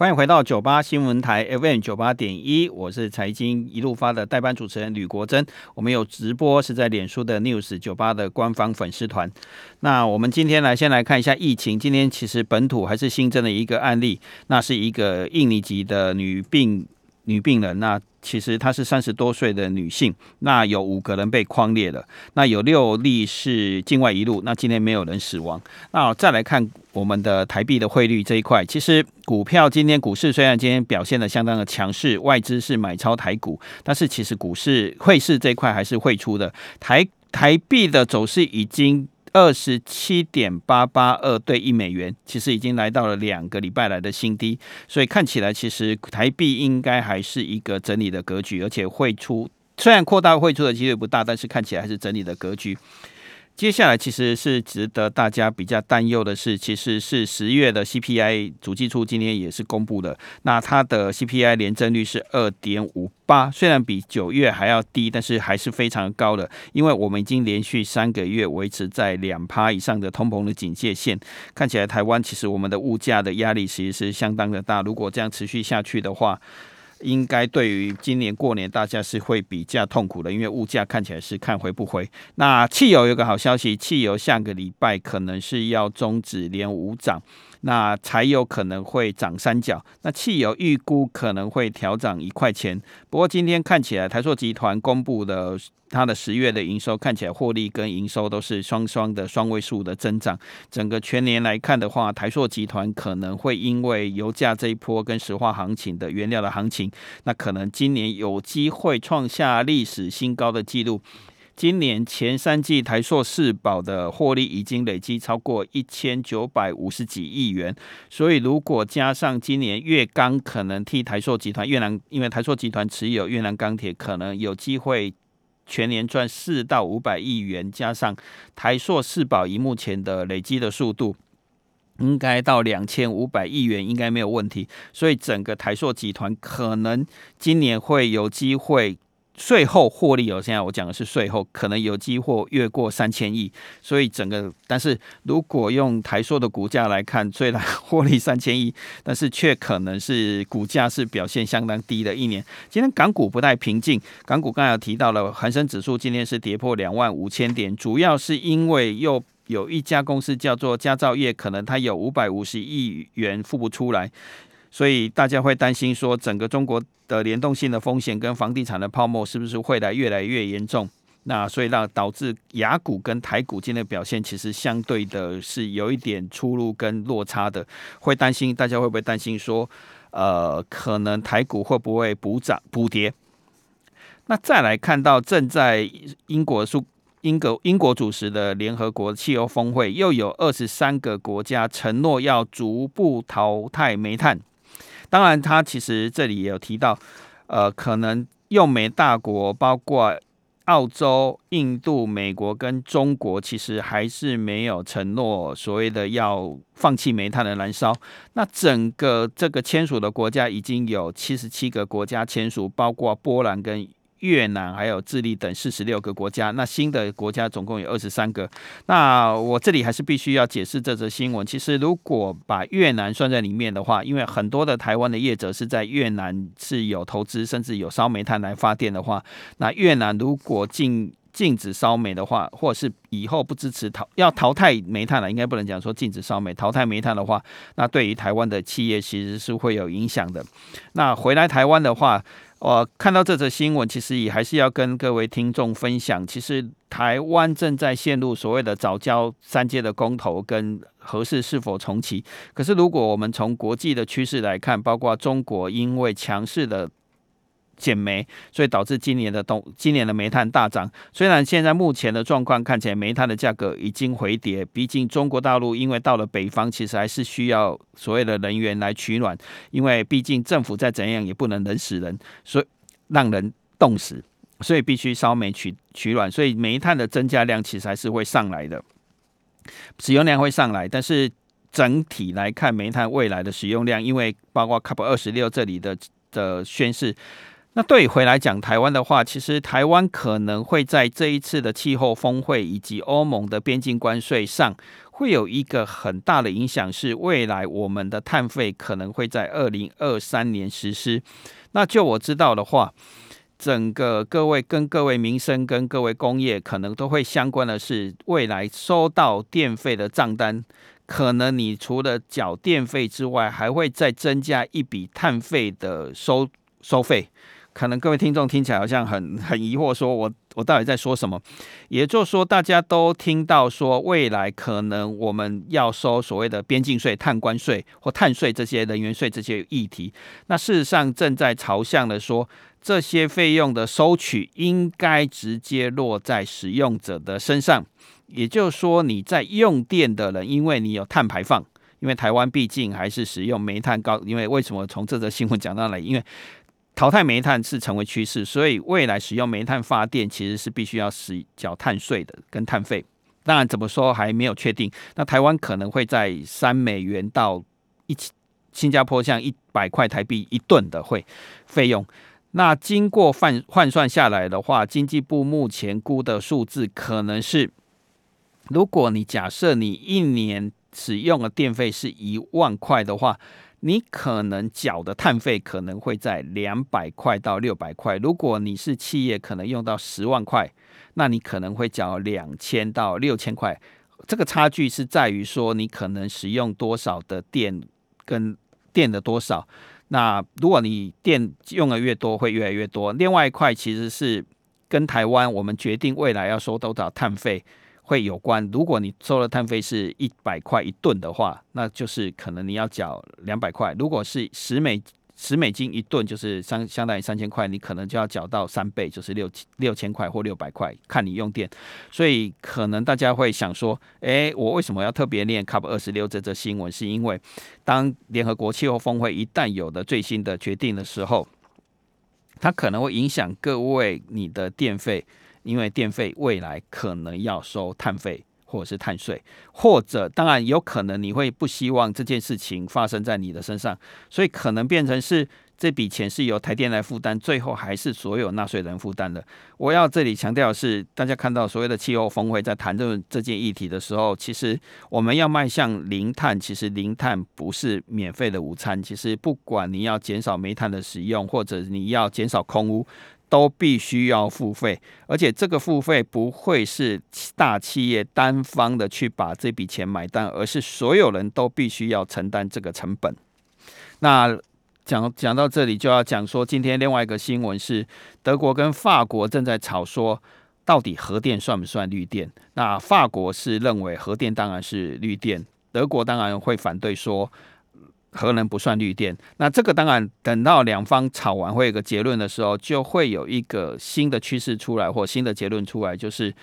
欢迎回到九八新闻台 FM 九八点一，我是财经一路发的代班主持人吕国珍。我们有直播是在脸书的 News 九八的官方粉丝团。那我们今天来先来看一下疫情。今天其实本土还是新增了一个案例，那是一个印尼籍的女病女病人。那其实她是三十多岁的女性，那有五个人被匡列了，那有六例是境外移入，那今天没有人死亡。那再来看我们的台币的汇率这一块，其实股票今天股市虽然今天表现得相当的强势，外资是买超台股，但是其实股市汇市这一块还是汇出的，台台币的走势已经。二十七点八八二对一美元，其实已经来到了两个礼拜来的新低，所以看起来其实台币应该还是一个整理的格局，而且汇出虽然扩大汇出的几率不大，但是看起来还是整理的格局。接下来其实是值得大家比较担忧的是，其实是十月的 CPI 主计处今天也是公布的，那它的 CPI 年增率是二点五八，虽然比九月还要低，但是还是非常高的，因为我们已经连续三个月维持在两趴以上的通膨的警戒线，看起来台湾其实我们的物价的压力其实是相当的大，如果这样持续下去的话。应该对于今年过年大家是会比较痛苦的，因为物价看起来是看回不回。那汽油有个好消息，汽油下个礼拜可能是要终止连五涨，那柴油可能会涨三角。那汽油预估可能会调涨一块钱。不过今天看起来台塑集团公布的。它的十月的营收看起来获利跟营收都是双双的双位数的增长。整个全年来看的话，台塑集团可能会因为油价这一波跟石化行情的原料的行情，那可能今年有机会创下历史新高的纪录。今年前三季台塑四宝的获利已经累积超过一千九百五十几亿元，所以如果加上今年越钢可能替台塑集团越南，因为台塑集团持有越南钢铁，可能有机会。全年赚四到五百亿元，加上台塑四宝以目前的累积的速度，应该到两千五百亿元应该没有问题。所以整个台塑集团可能今年会有机会。税后获利哦，现在我讲的是税后，可能有机会越过三千亿，所以整个，但是如果用台硕的股价来看，虽然获利三千亿，但是却可能是股价是表现相当低的一年。今天港股不太平静，港股刚才有提到了，恒生指数今天是跌破两万五千点，主要是因为又有一家公司叫做佳兆业，可能它有五百五十亿元付不出来。所以大家会担心说，整个中国的联动性的风险跟房地产的泡沫是不是会来越来越严重？那所以让导致雅股跟台股今天的表现其实相对的是有一点出入跟落差的。会担心大家会不会担心说，呃，可能台股会不会补涨补跌？那再来看到正在英国苏英国英国主持的联合国气候峰会，又有二十三个国家承诺要逐步淘汰煤炭。当然，他其实这里也有提到，呃，可能用煤大国包括澳洲、印度、美国跟中国，其实还是没有承诺所谓的要放弃煤炭的燃烧。那整个这个签署的国家已经有七十七个国家签署，包括波兰跟。越南还有智利等四十六个国家，那新的国家总共有二十三个。那我这里还是必须要解释这则新闻。其实如果把越南算在里面的话，因为很多的台湾的业者是在越南是有投资，甚至有烧煤炭来发电的话，那越南如果禁禁止烧煤的话，或者是以后不支持淘要淘汰煤炭了，应该不能讲说禁止烧煤，淘汰煤炭的话，那对于台湾的企业其实是会有影响的。那回来台湾的话。我看到这则新闻，其实也还是要跟各位听众分享。其实台湾正在陷入所谓的早教三阶的公投跟合适是否重启。可是如果我们从国际的趋势来看，包括中国因为强势的。减煤，所以导致今年的冬，今年的煤炭大涨。虽然现在目前的状况看起来煤炭的价格已经回跌，毕竟中国大陆因为到了北方，其实还是需要所谓的能源来取暖。因为毕竟政府再怎样也不能冷死人，所以让人冻死，所以必须烧煤取取暖。所以煤炭的增加量其实还是会上来的，使用量会上来。但是整体来看，煤炭未来的使用量，因为包括 COP 二十六这里的的宣示。那对回来讲台湾的话，其实台湾可能会在这一次的气候峰会以及欧盟的边境关税上，会有一个很大的影响，是未来我们的碳费可能会在二零二三年实施。那就我知道的话，整个各位跟各位民生跟各位工业可能都会相关的是，未来收到电费的账单，可能你除了缴电费之外，还会再增加一笔碳费的收收费。可能各位听众听起来好像很 很疑惑，说我我到底在说什么？也就是说，大家都听到说未来可能我们要收所谓的边境税、碳关税或碳税这些能源税这些议题，那事实上正在朝向的说，这些费用的收取应该直接落在使用者的身上。也就是说，你在用电的人，因为你有碳排放，因为台湾毕竟还是使用煤炭高，因为为什么从这则新闻讲到来？因为淘汰煤炭是成为趋势，所以未来使用煤炭发电其实是必须要使缴碳税的，跟碳费。当然，怎么说还没有确定。那台湾可能会在三美元到一新加坡像一百块台币一吨的会费用。那经过换换算下来的话，经济部目前估的数字可能是，如果你假设你一年使用的电费是一万块的话。你可能缴的碳费可能会在两百块到六百块。如果你是企业，可能用到十万块，那你可能会缴两千到六千块。这个差距是在于说你可能使用多少的电跟电的多少。那如果你电用的越多，会越来越多。另外一块其实是跟台湾我们决定未来要收多少碳费。会有关，如果你收的碳费是一百块一吨的话，那就是可能你要缴两百块。如果是十美十美金一吨，就是相相当于三千块，你可能就要缴到三倍，就是六六千块或六百块，看你用电。所以可能大家会想说，诶，我为什么要特别念 COP 二十六这则新闻？是因为当联合国气候峰会一旦有了最新的决定的时候，它可能会影响各位你的电费。因为电费未来可能要收碳费或者是碳税，或者当然有可能你会不希望这件事情发生在你的身上，所以可能变成是这笔钱是由台电来负担，最后还是所有纳税人负担的。我要这里强调的是，大家看到所谓的气候峰会在谈论这件议题的时候，其实我们要迈向零碳，其实零碳不是免费的午餐。其实不管你要减少煤炭的使用，或者你要减少空污。都必须要付费，而且这个付费不会是大企业单方的去把这笔钱买单，而是所有人都必须要承担这个成本。那讲讲到这里，就要讲说，今天另外一个新闻是，德国跟法国正在吵说，到底核电算不算绿电？那法国是认为核电当然是绿电，德国当然会反对说。核能不算绿电，那这个当然等到两方吵完会有个结论的时候，就会有一个新的趋势出来或新的结论出来，就是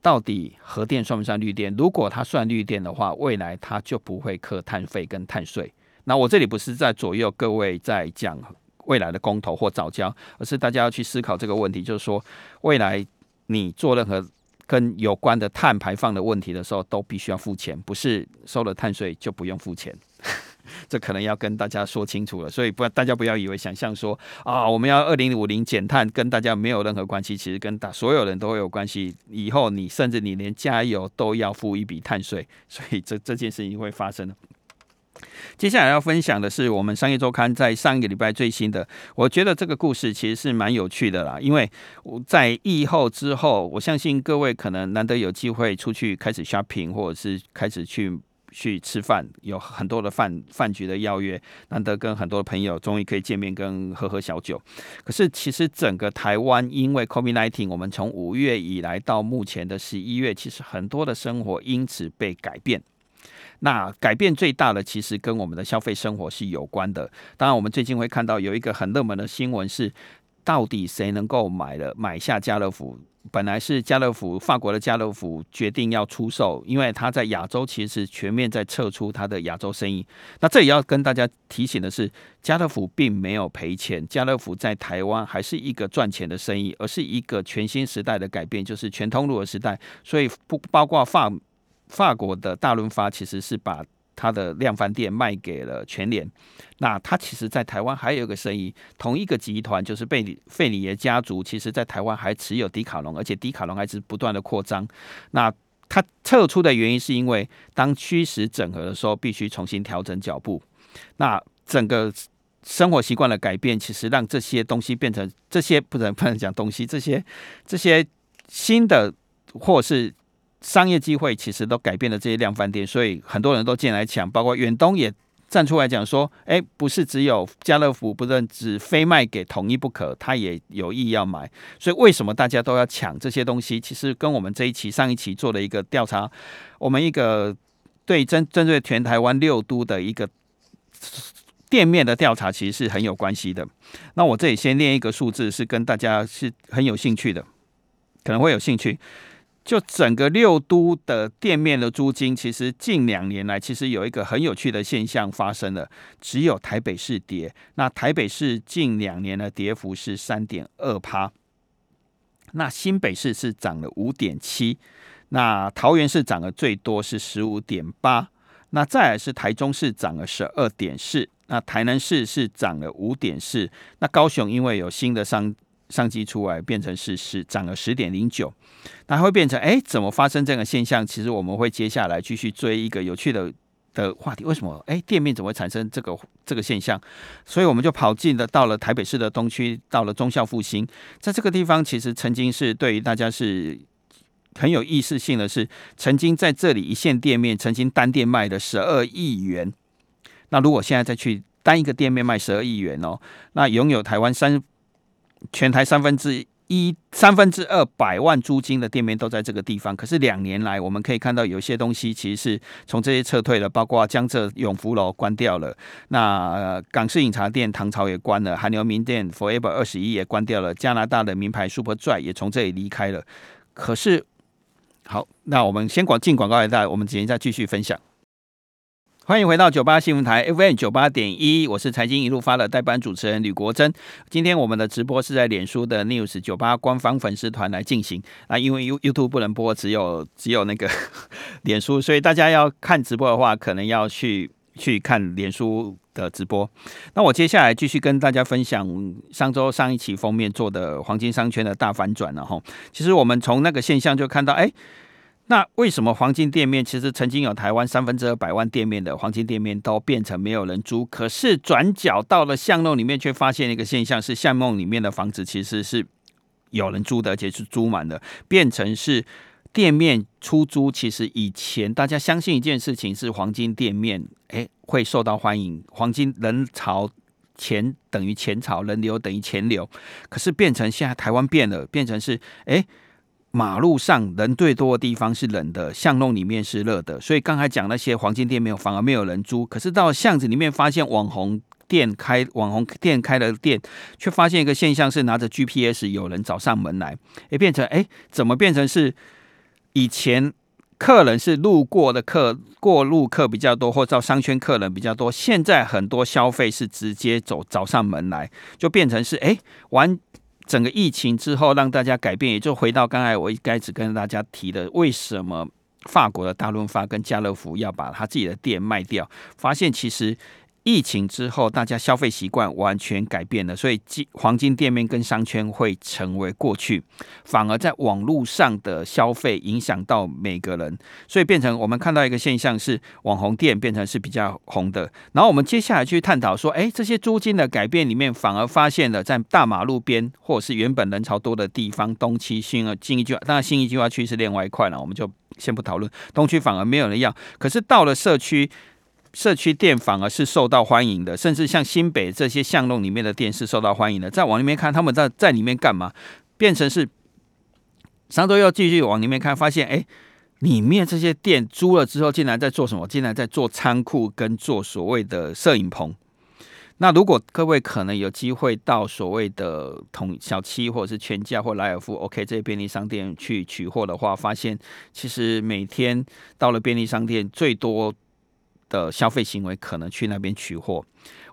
到底核电算不算绿电？如果它算绿电的话，未来它就不会课碳费跟碳税。那我这里不是在左右各位在讲未来的公投或早交，而是大家要去思考这个问题，就是说未来你做任何跟有关的碳排放的问题的时候，都必须要付钱，不是收了碳税就不用付钱。这可能要跟大家说清楚了，所以不要，大家不要以为想象说啊，我们要二零五零减碳，跟大家没有任何关系。其实跟大所有人都会有关系。以后你甚至你连加油都要付一笔碳税，所以这这件事情会发生的。接下来要分享的是我们商业周刊在上一个礼拜最新的，我觉得这个故事其实是蛮有趣的啦。因为我在疫后之后，我相信各位可能难得有机会出去开始 shopping，或者是开始去。去吃饭，有很多的饭饭局的邀约，难得跟很多的朋友终于可以见面，跟喝喝小酒。可是其实整个台湾因为 COVID-19，我们从五月以来到目前的十一月，其实很多的生活因此被改变。那改变最大的其实跟我们的消费生活是有关的。当然，我们最近会看到有一个很热门的新闻是，到底谁能够买了买下家乐福？本来是家乐福，法国的家乐福决定要出售，因为他在亚洲其实全面在撤出他的亚洲生意。那这也要跟大家提醒的是，家乐福并没有赔钱，家乐福在台湾还是一个赚钱的生意，而是一个全新时代的改变，就是全通路的时代。所以不包括法法国的大润发，其实是把它的量贩店卖给了全联。那它其实，在台湾还有一个生意，同一个集团就是贝里费里耶家族，其实在台湾还持有迪卡侬，而且迪卡侬还是不断的扩张。那它撤出的原因是因为当虚实整合的时候，必须重新调整脚步。那整个生活习惯的改变，其实让这些东西变成这些不能不能讲东西，这些这些新的或是商业机会，其实都改变了这些量贩店，所以很多人都进来抢，包括远东也。站出来讲说，哎，不是只有家乐福不认，只非卖给统一不可，他也有意要买。所以为什么大家都要抢这些东西？其实跟我们这一期上一期做的一个调查，我们一个对针针对全台湾六都的一个店面的调查，其实是很有关系的。那我这里先念一个数字，是跟大家是很有兴趣的，可能会有兴趣。就整个六都的店面的租金，其实近两年来，其实有一个很有趣的现象发生了，只有台北市跌。那台北市近两年的跌幅是三点二趴，那新北市是涨了五点七，那桃园市涨的最多是十五点八，那再来是台中市涨了十二点四，那台南市是涨了五点四，那高雄因为有新的商商机出来，变成是是涨了十点零九，那会变成哎，怎么发生这个现象？其实我们会接下来继续追一个有趣的的话题。为什么哎，店面怎么会产生这个这个现象？所以我们就跑进了到了台北市的东区，到了中孝复兴，在这个地方其实曾经是对于大家是很有意识性的是，曾经在这里一线店面曾经单店卖的十二亿元。那如果现在再去单一个店面卖十二亿元哦，那拥有台湾三。全台三分之一、三分之二百万租金的店面都在这个地方。可是两年来，我们可以看到有些东西其实是从这些撤退了，包括江浙永福楼关掉了，那、呃、港式饮茶店唐朝也关了，韩流名店 Forever 二十一也关掉了，加拿大的名牌 Superdry 也从这里离开了。可是，好，那我们先广进广告一带，我们今天再继续分享。欢迎回到九八新闻台 FM 九八点一，我是财经一路发的代班主持人吕国珍。今天我们的直播是在脸书的 News 九八官方粉丝团来进行啊，因为 YouTube 不能播，只有只有那个 脸书，所以大家要看直播的话，可能要去去看脸书的直播。那我接下来继续跟大家分享上周上一期封面做的黄金商圈的大反转了哈。其实我们从那个现象就看到，哎。那为什么黄金店面其实曾经有台湾三分之二百万店面的黄金店面都变成没有人租？可是转角到了巷弄里面，却发现一个现象：是巷弄里面的房子其实是有人租的，而且是租满的，变成是店面出租。其实以前大家相信一件事情是黄金店面，诶会受到欢迎，黄金人潮钱等于钱潮，人流等于钱流。可是变成现在台湾变了，变成是。马路上人最多的地方是冷的，巷弄里面是热的，所以刚才讲那些黄金店没有，反而没有人租。可是到巷子里面发现网红店开，网红店开了店，却发现一个现象是拿着 GPS 有人找上门来，也变成哎，怎么变成是以前客人是路过的客，过路客比较多，或者商圈客人比较多，现在很多消费是直接走找上门来，就变成是哎玩。整个疫情之后，让大家改变，也就回到刚才我一开始跟大家提的，为什么法国的大润发跟家乐福要把他自己的店卖掉？发现其实。疫情之后，大家消费习惯完全改变了，所以金黄金店面跟商圈会成为过去，反而在网络上的消费影响到每个人，所以变成我们看到一个现象是网红店变成是比较红的。然后我们接下来去探讨说，哎，这些租金的改变里面，反而发现了在大马路边或者是原本人潮多的地方，东区、新呃信义计划，当然新一计划区是另外一块了，我们就先不讨论。东区反而没有人要，可是到了社区。社区店反而是受到欢迎的，甚至像新北这些巷弄里面的店是受到欢迎的。再往里面看，他们在在里面干嘛？变成是上周又继续往里面看，发现哎，里面这些店租了之后，竟然在做什么？竟然在做仓库跟做所谓的摄影棚。那如果各位可能有机会到所谓的同小七或者是全家或莱尔富，OK 这些便利商店去取货的话，发现其实每天到了便利商店最多。的消费行为可能去那边取货，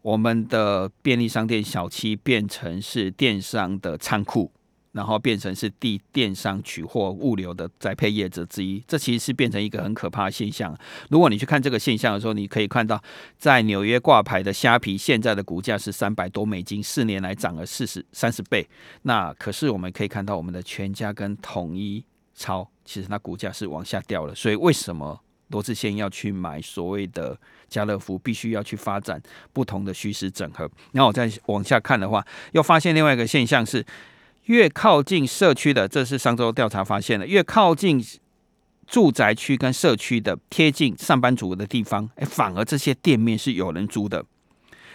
我们的便利商店小七变成是电商的仓库，然后变成是地电商取货物流的宅配业者之一。这其实是变成一个很可怕的现象。如果你去看这个现象的时候，你可以看到，在纽约挂牌的虾皮现在的股价是三百多美金，四年来涨了四十三十倍。那可是我们可以看到，我们的全家跟统一超，其实它股价是往下掉了。所以为什么？罗志先要去买所谓的家乐福，必须要去发展不同的虚实整合。然后我再往下看的话，又发现另外一个现象是，越靠近社区的，这是上周调查发现的，越靠近住宅区跟社区的贴近上班族的地方，哎，反而这些店面是有人租的。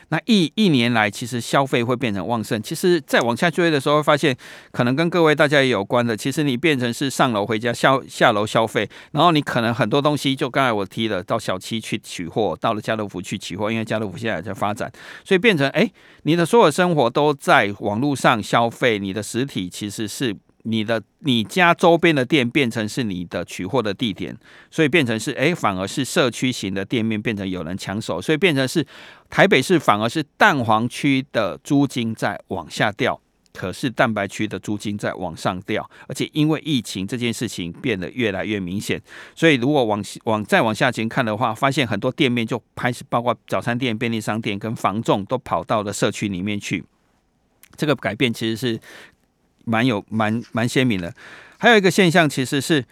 那一一年来，其实消费会变成旺盛。其实再往下追的时候，会发现可能跟各位大家也有关的。其实你变成是上楼回家，下下楼消费，然后你可能很多东西，就刚才我提了，到小七去取货，到了家乐福去取货，因为家乐福现在在发展，所以变成哎，你的所有生活都在网络上消费，你的实体其实是。你的你家周边的店变成是你的取货的地点，所以变成是哎，反而是社区型的店面变成有人抢手，所以变成是台北市反而是蛋黄区的租金在往下掉，可是蛋白区的租金在往上掉，而且因为疫情这件事情变得越来越明显，所以如果往往再往下前看的话，发现很多店面就开始包括早餐店、便利商店跟房仲都跑到了社区里面去，这个改变其实是。蛮有蛮蛮鲜明的，还有一个现象其实是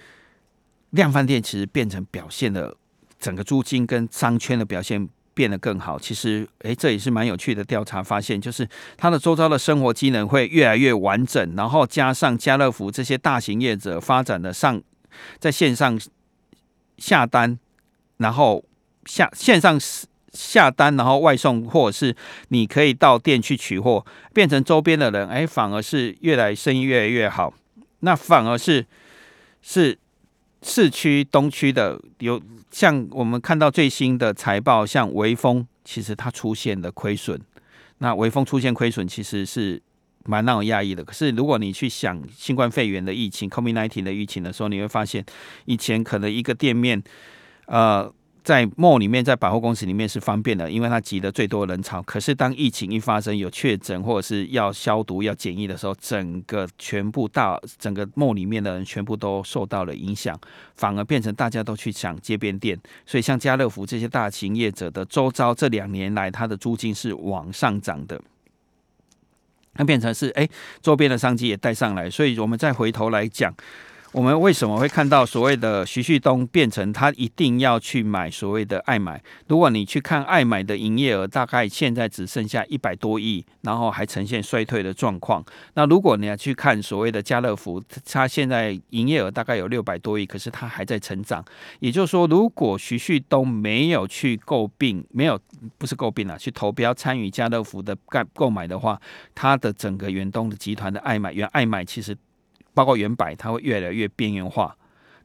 量贩店其实变成表现的整个租金跟商圈的表现变得更好。其实，诶，这也是蛮有趣的调查发现，就是它的周遭的生活机能会越来越完整，然后加上家乐福这些大型业者发展的上在线上下单，然后下线上。下单，然后外送，或者是你可以到店去取货，变成周边的人，哎，反而是越来生意越来越好。那反而是是市区东区的有，像我们看到最新的财报，像微风，其实它出现的亏损。那微风出现亏损，其实是蛮让我讶异的。可是如果你去想新冠肺炎的疫情，COVID-19 的疫情的时候，你会发现以前可能一个店面，呃。在 mall 里面，在百货公司里面是方便的，因为它挤得最多人潮。可是当疫情一发生，有确诊或者是要消毒、要检疫的时候，整个全部大整个 mall 里面的人全部都受到了影响，反而变成大家都去抢街边店。所以像家乐福这些大型业者的周遭，这两年来它的租金是往上涨的，它变成是哎，周边的商机也带上来。所以我们再回头来讲。我们为什么会看到所谓的徐旭东变成他一定要去买所谓的爱买？如果你去看爱买的营业额，大概现在只剩下一百多亿，然后还呈现衰退的状况。那如果你要去看所谓的家乐福，它现在营业额大概有六百多亿，可是它还在成长。也就是说，如果徐旭东没有去购并，没有不是购并啊，去投标参与家乐福的购购买的话，它的整个远东的集团的爱买原爱买其实。包括原百，它会越来越边缘化。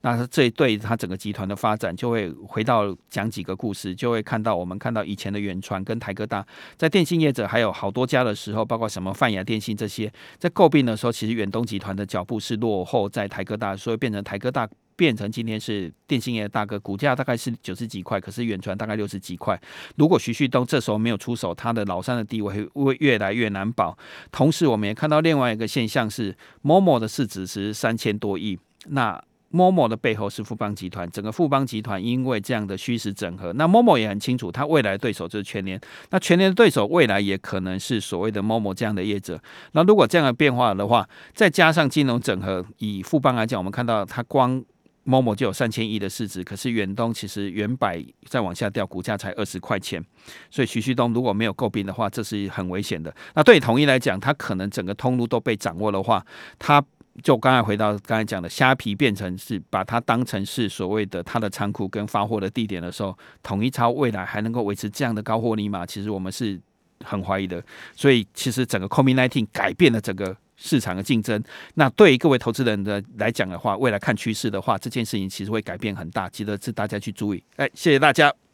那这对它整个集团的发展，就会回到讲几个故事，就会看到我们看到以前的远传跟台哥大，在电信业者还有好多家的时候，包括什么泛亚电信这些，在诟病的时候，其实远东集团的脚步是落后在台哥大，所以变成台哥大变成今天是电信业的大哥，股价大概是九十几块，可是远传大概六十几块。如果徐旭东这时候没有出手，他的老三的地位会越来越难保。同时，我们也看到另外一个现象是，momo 的市值是三千多亿，那。Momo 的背后是富邦集团，整个富邦集团因为这样的虚实整合，那 Momo 也很清楚，他未来对手就是全联，那全联的对手未来也可能是所谓的 Momo 这样的业者。那如果这样的变化的话，再加上金融整合，以富邦来讲，我们看到它光 Momo 就有三千亿的市值，可是远东其实远百再往下掉，股价才二十块钱，所以徐旭东如果没有诟病的话，这是很危险的。那对统一来讲，它可能整个通路都被掌握的话，它。就刚才回到刚才讲的，虾皮变成是把它当成是所谓的它的仓库跟发货的地点的时候，统一超未来还能够维持这样的高获利吗？其实我们是很怀疑的。所以其实整个 COVID-19 改变了整个市场的竞争。那对于各位投资人的来讲的话，未来看趋势的话，这件事情其实会改变很大，值得是大家去注意。哎，谢谢大家。